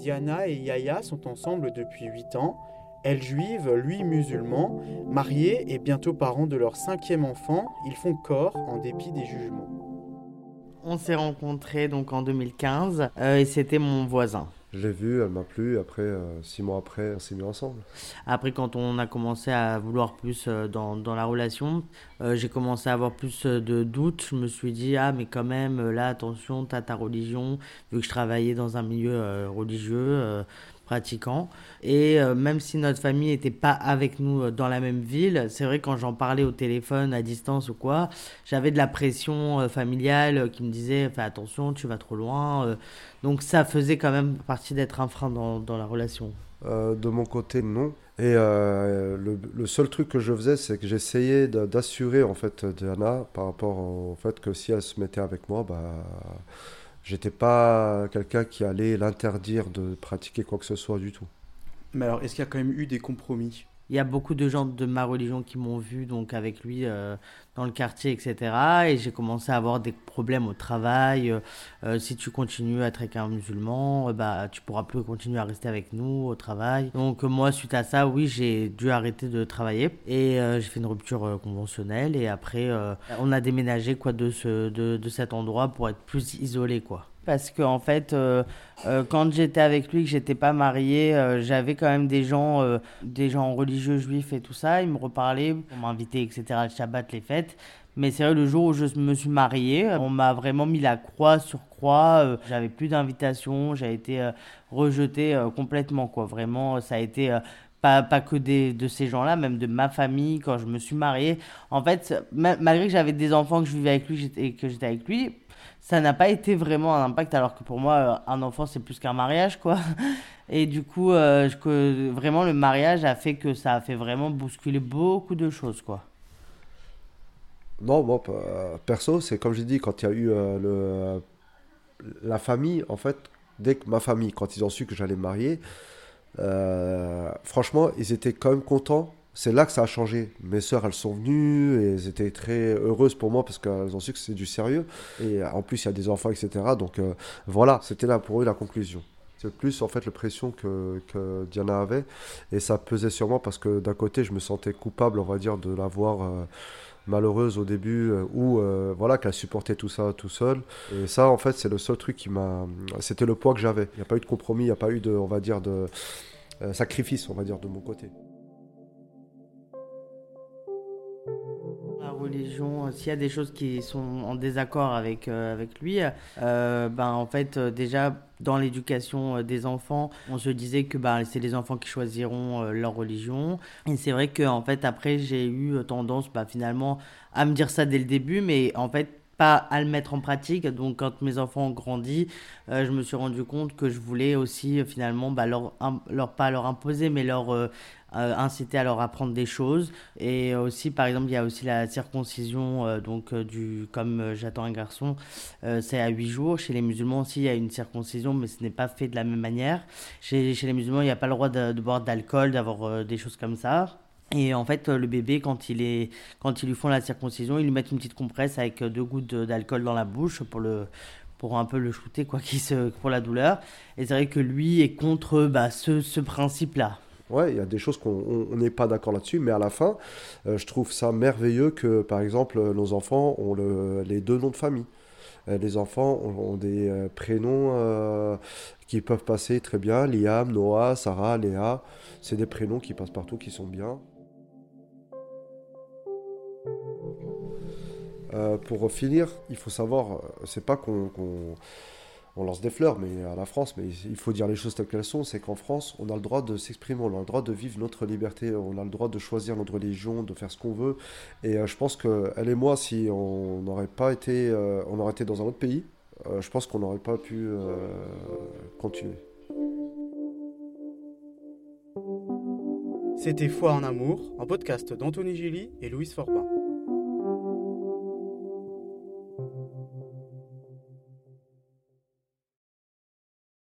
Diana et Yaya sont ensemble depuis 8 ans. Elle juive, lui musulman, mariés et bientôt parents de leur cinquième enfant, ils font corps en dépit des jugements. On s'est rencontrés donc en 2015 euh, et c'était mon voisin. Je l'ai vue, elle m'a plu. Après, euh, six mois après, on s'est mis ensemble. Après, quand on a commencé à vouloir plus euh, dans, dans la relation, euh, j'ai commencé à avoir plus de doutes. Je me suis dit, ah, mais quand même, là, attention, t'as ta religion. Vu que je travaillais dans un milieu religieux, pratiquant. Et même si notre famille n'était pas avec nous dans la même ville, c'est vrai quand j'en parlais au téléphone, à distance ou quoi, j'avais de la pression familiale qui me disait fais attention, tu vas trop loin. donc ça faisait quand même partie d'être un frein dans, dans la relation. de mon côté, non. Et euh, le, le, seul truc que je faisais, c'est que j'essayais d'assurer en fait Diana par rapport au fait que si elle se mettait avec moi, bah j'étais pas quelqu'un qui allait l'interdire de pratiquer quoi que ce soit du tout. Mais alors, est-ce qu'il y a quand même eu des compromis? Il y a beaucoup de gens de ma religion qui m'ont vu donc avec lui euh, dans le quartier, etc. Et j'ai commencé à avoir des problèmes au travail. Euh, euh, si tu continues à être avec un musulman, bah tu pourras plus continuer à rester avec nous au travail. Donc moi, suite à ça, oui, j'ai dû arrêter de travailler et j'ai fait une rupture conventionnelle. Et après, on a déménagé quoi de ce de, de cet endroit pour être plus isolé quoi parce que en fait, euh, euh, quand j'étais avec lui, que j'étais pas mariée, euh, j'avais quand même des gens, des gens religieux juifs et tout ça. Ils me reparlaient pour m'inviter, etc. Le Shabbat, les fêtes. Mais c'est vrai, le jour où je me suis mariée, on m'a vraiment mis la croix sur croix. j'avais plus d'invitation, j'ai été rejetée complètement, quoi. Vraiment, ça a été pas, pas que des, de ces gens-là, même de ma famille, quand je me suis mariée. En fait, malgré que j'avais des enfants, que je vivais avec lui et que j'étais avec lui, ça n'a pas été vraiment un impact, alors que pour moi, euh, un enfant, c'est plus qu'un mariage, quoi. Et du coup, euh, que, vraiment, le mariage a fait que ça a fait vraiment bousculer beaucoup de choses, quoi. Non, moi, perso, c'est comme j'ai dit, quand il y a eu euh, le, la famille, en fait, dès que ma famille, quand ils ont su que j'allais me marier, franchement, ils étaient quand même contents c'est là que ça a changé. Mes sœurs, elles sont venues et elles étaient très heureuses pour moi parce qu'elles ont su que c'est du sérieux. Et en plus, il y a des enfants, etc. Donc euh, voilà, c'était là pour eux la conclusion. C'est plus en fait la pression que, Diana avait. Et ça pesait sur moi parce que d'un côté, je me sentais coupable, on va dire, de la voir euh, malheureuse au début euh, ou voilà, qu'elle supportait tout ça tout seul. Et ça, en fait, c'est le seul truc qui m'a. C'était le poids que j'avais. Il n'y a pas eu de compromis, il n'y a pas eu de, on va dire, de sacrifice, on va dire, de mon côté. Religion, euh, s'il y a des choses qui sont en désaccord avec, euh, avec lui, euh, ben, en fait, déjà, dans l'éducation des enfants, on se disait que ben, c'est les enfants qui choisiront leur religion. Et c'est vrai que en fait, après, j'ai eu tendance ben, finalement à me dire ça dès le début, mais en fait, pas à le mettre en pratique. Donc, quand mes enfants ont grandi, je me suis rendu compte que je voulais aussi finalement bah, leur, pas leur imposer, mais leur euh, inciter à leur apprendre des choses. Et aussi, par exemple, il y a aussi la circoncision, euh, donc euh, du, comme j'attends un garçon, c'est à 8 jours. Chez les musulmans aussi, il y a une circoncision, mais ce n'est pas fait de la même manière. Chez les musulmans, il n'y a pas le droit de, boire d'alcool, d'avoir des choses comme ça. Et en fait, le bébé, quand, ils lui font la circoncision, ils lui mettent une petite compresse avec deux gouttes d'alcool dans la bouche pour un peu le shooter quoi, se, pour la douleur. Et c'est vrai que lui est contre bah, ce, ce principe-là. Ouais, il y a des choses qu'on n'est pas d'accord là-dessus, mais à la fin, euh, je trouve ça merveilleux que, par exemple, nos enfants ont le, les deux noms de famille. Euh, les enfants ont, des euh, prénoms qui peuvent passer très bien. Liam, Noah, Sarah, Léa. C'est des prénoms qui passent partout, qui sont bien. Pour finir, il faut savoir, c'est pas qu'on on lance des fleurs mais à la France, mais il faut dire les choses telles qu'elles sont, c'est qu'en France, on a le droit de s'exprimer, on a le droit de vivre notre liberté, on a le droit de choisir notre religion, de faire ce qu'on veut. Et euh, je pense que elle et moi, si on n'aurait pas été, euh, on aurait été dans un autre pays, euh, je pense qu'on n'aurait pas pu continuer. C'était Foi en amour, en podcast d'Anthony Gilly et Louise Forbin.